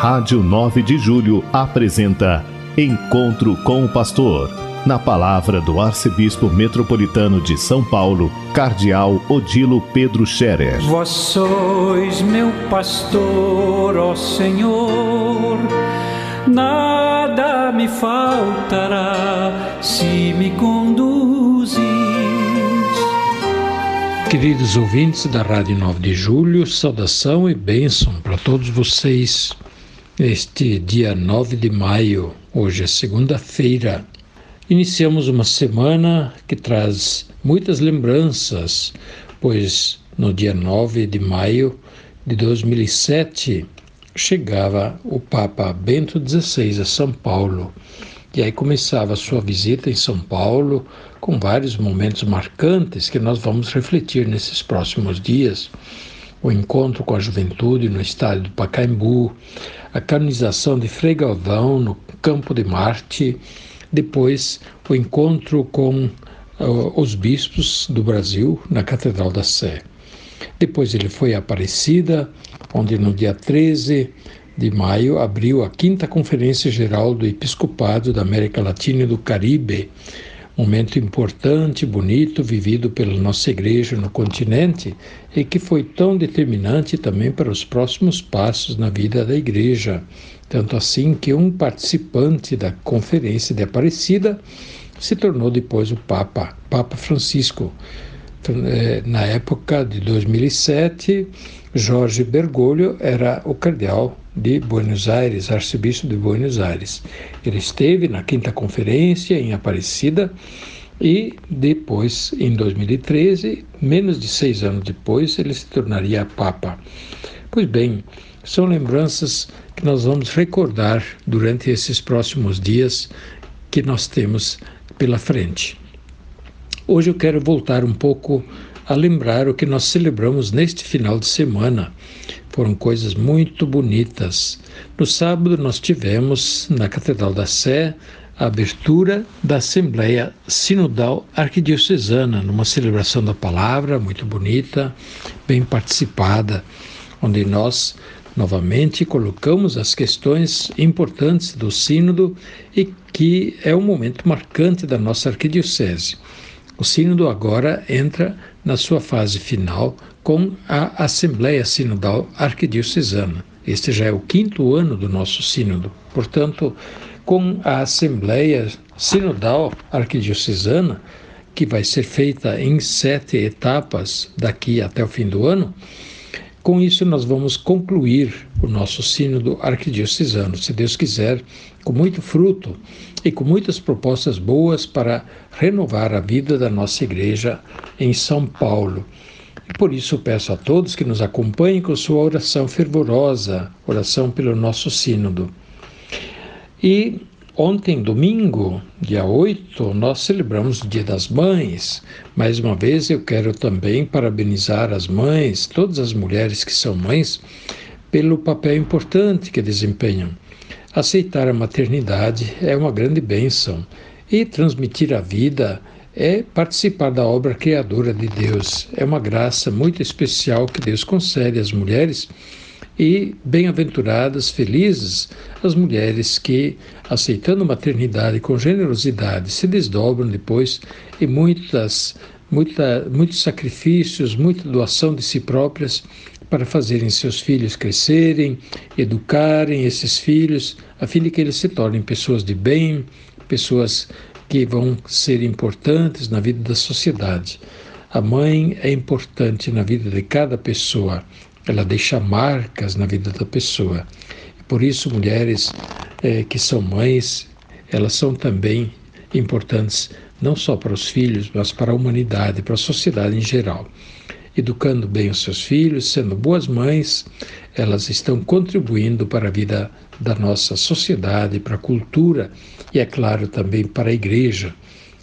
Rádio 9 de Julho apresenta Encontro com o Pastor. Na palavra do Arcebispo Metropolitano de São Paulo, Cardeal Odilo Pedro Scherer. Vós sois meu pastor, ó Senhor, nada me faltará se me conduzis. Queridos ouvintes da Rádio 9 de Julho, saudação e bênção para todos vocês. Este dia 9 de maio, hoje é segunda-feira, iniciamos uma semana que traz muitas lembranças, pois no dia 9 de maio de 2007 chegava o Papa Bento XVI a São Paulo. E aí começava a sua visita em São Paulo, com vários momentos marcantes que nós vamos refletir nesses próximos dias. O encontro com a juventude no estádio do Pacaembu, a canonização de Frei Galvão no Campo de Marte, depois o encontro com uh, os bispos do Brasil na Catedral da Sé. Depois ele foi a Aparecida, onde no dia 13 de maio abriu a quinta Conferência Geral do Episcopado da América Latina e do Caribe, momento importante, bonito, vivido pela nossa igreja no continente e que foi tão determinante também para os próximos passos na vida da igreja. Tanto assim que um participante da Conferência de Aparecida se tornou depois o Papa, Papa Francisco. Eh, na época de 2007, Jorge Bergoglio era o cardeal de Buenos Aires, arcebispo de Buenos Aires. Ele esteve na quinta conferência em Aparecida e depois, em 2013, menos de seis anos depois, ele se tornaria Papa. Pois bem, são lembranças que nós vamos recordar durante esses próximos dias que nós temos pela frente. Hoje eu quero voltar um pouco a lembrar o que nós celebramos neste final de semana. Foram coisas muito bonitas. No sábado, nós tivemos, na Catedral da Sé, a abertura da Assembleia Sinodal Arquidiocesana, numa celebração da palavra muito bonita, bem participada, onde nós novamente colocamos as questões importantes do Sínodo e que é um momento marcante da nossa arquidiocese. O Sínodo agora entra na sua fase final com a Assembleia Sinodal Arquidiocesana. Este já é o quinto ano do nosso Sínodo. Portanto, com a Assembleia Sinodal Arquidiocesana, que vai ser feita em sete etapas daqui até o fim do ano, com isso, nós vamos concluir o nosso Sínodo Arquidiocesano, se Deus quiser, com muito fruto e com muitas propostas boas para renovar a vida da nossa igreja em São Paulo. E por isso peço a todos que nos acompanhem com sua oração fervorosa, oração pelo nosso Sínodo. E Ontem, domingo, dia 8, nós celebramos o Dia das Mães. Mais uma vez, eu quero também parabenizar as mães, todas as mulheres que são mães, pelo papel importante que desempenham. Aceitar a maternidade é uma grande bênção e transmitir a vida é participar da obra criadora de Deus. É uma graça muito especial que Deus concede às mulheres e bem-aventuradas, felizes as mulheres que, aceitando a maternidade com generosidade, se desdobram depois em muitas, muita, muitos sacrifícios, muita doação de si próprias para fazerem seus filhos crescerem, educarem esses filhos, a fim de que eles se tornem pessoas de bem, pessoas que vão ser importantes na vida da sociedade. A mãe é importante na vida de cada pessoa ela deixa marcas na vida da pessoa. Por isso, mulheres é, que são mães, elas são também importantes não só para os filhos, mas para a humanidade, para a sociedade em geral. Educando bem os seus filhos, sendo boas mães, elas estão contribuindo para a vida da nossa sociedade, para a cultura e, é claro, também para a igreja.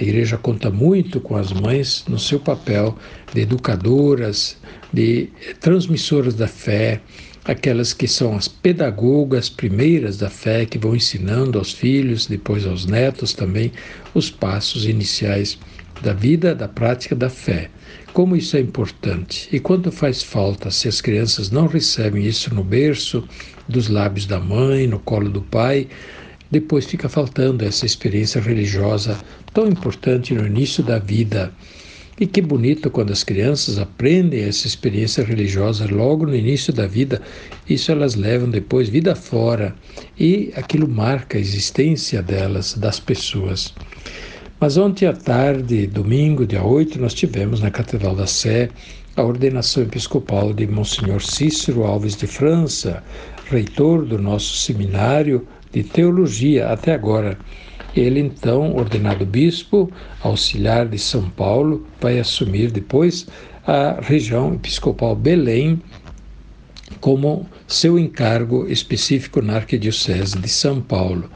A igreja conta muito com as mães no seu papel de educadoras, de transmissoras da fé, aquelas que são as pedagogas primeiras da fé, que vão ensinando aos filhos, depois aos netos também, os passos iniciais da vida, da prática da fé. Como isso é importante e quanto faz falta se as crianças não recebem isso no berço, dos lábios da mãe, no colo do pai, depois fica faltando essa experiência religiosa tão importante no início da vida. E que bonito quando as crianças aprendem essa experiência religiosa logo no início da vida, isso elas levam depois vida fora e aquilo marca a existência delas, das pessoas. Mas ontem à tarde, domingo, dia 8, nós tivemos na Catedral da Sé a ordenação episcopal de Monsenhor Cícero Alves de França, reitor do nosso seminário de teologia até agora. Ele, então, ordenado bispo, auxiliar de São Paulo, vai assumir depois a região episcopal Belém como seu encargo específico na Arquidiocese de São Paulo.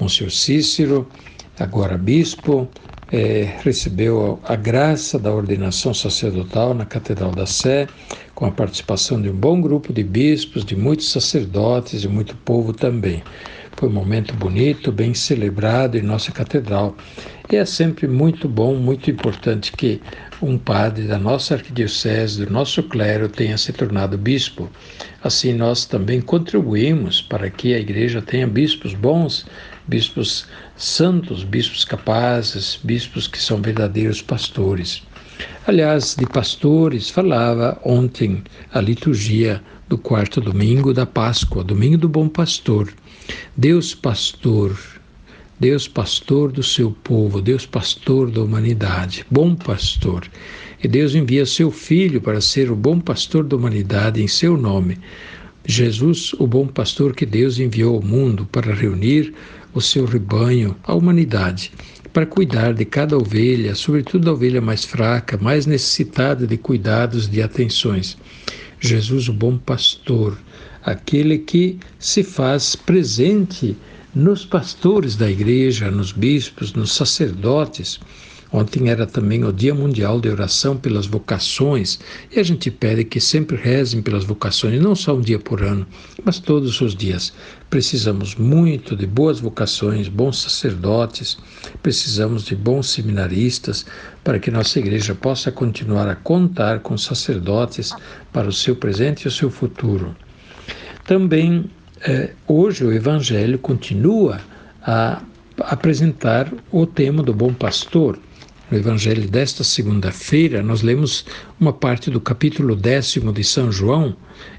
Monsenhor Cícero, agora bispo, é, recebeu a graça da ordenação sacerdotal na Catedral da Sé, com a participação de um bom grupo de bispos, de muitos sacerdotes e muito povo também. Foi um momento bonito, bem celebrado em nossa catedral. E é sempre muito bom, muito importante que um padre da nossa arquidiocese, do nosso clero, tenha se tornado bispo. Assim, nós também contribuímos para que a igreja tenha bispos bons, bispos santos, bispos capazes, bispos que são verdadeiros pastores. Aliás, de pastores falava ontem a liturgia do quarto domingo da Páscoa, domingo do Bom Pastor. Deus pastor, Deus pastor do seu povo, Deus pastor da humanidade, bom pastor. E Deus envia seu filho para ser o bom pastor da humanidade em seu nome. Jesus, o bom pastor que Deus enviou ao mundo para reunir o seu rebanho, a humanidade, para cuidar de cada ovelha, sobretudo a ovelha mais fraca, mais necessitada de cuidados, de atenções. Jesus, o bom pastor, aquele que se faz presente nos pastores da igreja, nos bispos, nos sacerdotes. Ontem era também o Dia Mundial de Oração pelas Vocações e a gente pede que sempre rezem pelas vocações, não só um dia por ano, mas todos os dias. Precisamos muito de boas vocações, bons sacerdotes, precisamos de bons seminaristas para que nossa igreja possa continuar a contar com sacerdotes para o seu presente e o seu futuro. Também eh, hoje o Evangelho continua a apresentar o tema do bom pastor. No Evangelho desta segunda-feira, nós lemos uma parte do capítulo décimo de São João,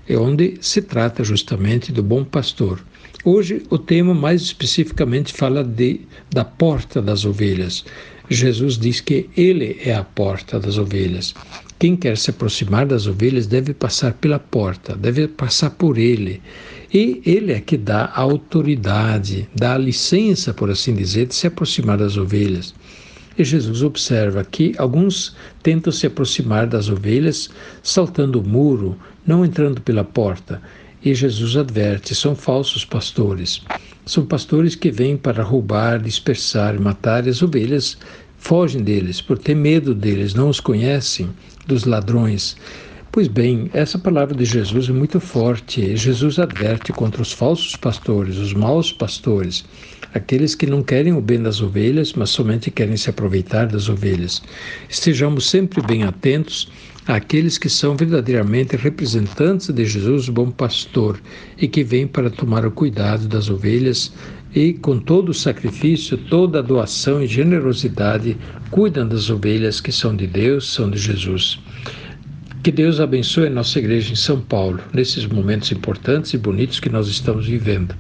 onde se trata justamente do bom pastor. Hoje, o tema mais especificamente fala de, da porta das ovelhas. Jesus diz que Ele é a porta das ovelhas. Quem quer se aproximar das ovelhas deve passar pela porta, deve passar por ele. E ele é que dá a autoridade, dá a licença, por assim dizer, de se aproximar das ovelhas. E Jesus observa que alguns tentam se aproximar das ovelhas saltando o muro, não entrando pela porta. E Jesus adverte: são falsos pastores. São pastores que vêm para roubar, dispersar, matar as ovelhas fogem deles por ter medo deles, não os conhecem, dos ladrões. Pois bem, essa palavra de Jesus é muito forte. Jesus adverte contra os falsos pastores, os maus pastores, aqueles que não querem o bem das ovelhas, mas somente querem se aproveitar das ovelhas. Estejamos sempre bem atentos àqueles que são verdadeiramente representantes de Jesus, o bom pastor, e que vêm para tomar o cuidado das ovelhas e, com todo o sacrifício, toda a doação e generosidade, cuidam das ovelhas que são de Deus, são de Jesus. Que Deus abençoe a nossa igreja em São Paulo, nesses momentos importantes e bonitos que nós estamos vivendo.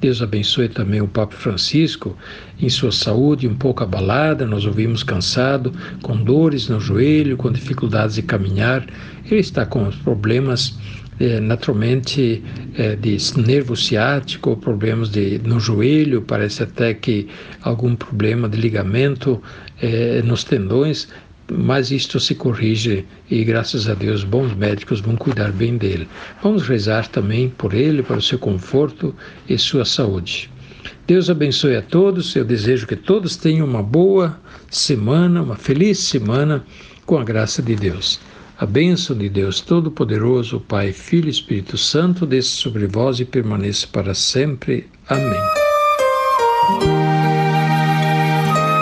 Deus abençoe também o Papa Francisco em sua saúde um pouco abalada, nós ouvimos cansado, com dores no joelho, com dificuldades de caminhar. Ele está com problemas é, naturalmente é, de nervo ciático, problemas de, no joelho, parece até que algum problema de ligamento é, nos tendões, mas isto se corrige e graças a Deus bons médicos vão cuidar bem dele. Vamos rezar também por ele, para o seu conforto e sua saúde. Deus abençoe a todos. Eu desejo que todos tenham uma boa semana, uma feliz semana com a graça de Deus. A bênção de Deus Todo-Poderoso, Pai, Filho e Espírito Santo, desça sobre vós e permaneça para sempre. Amém.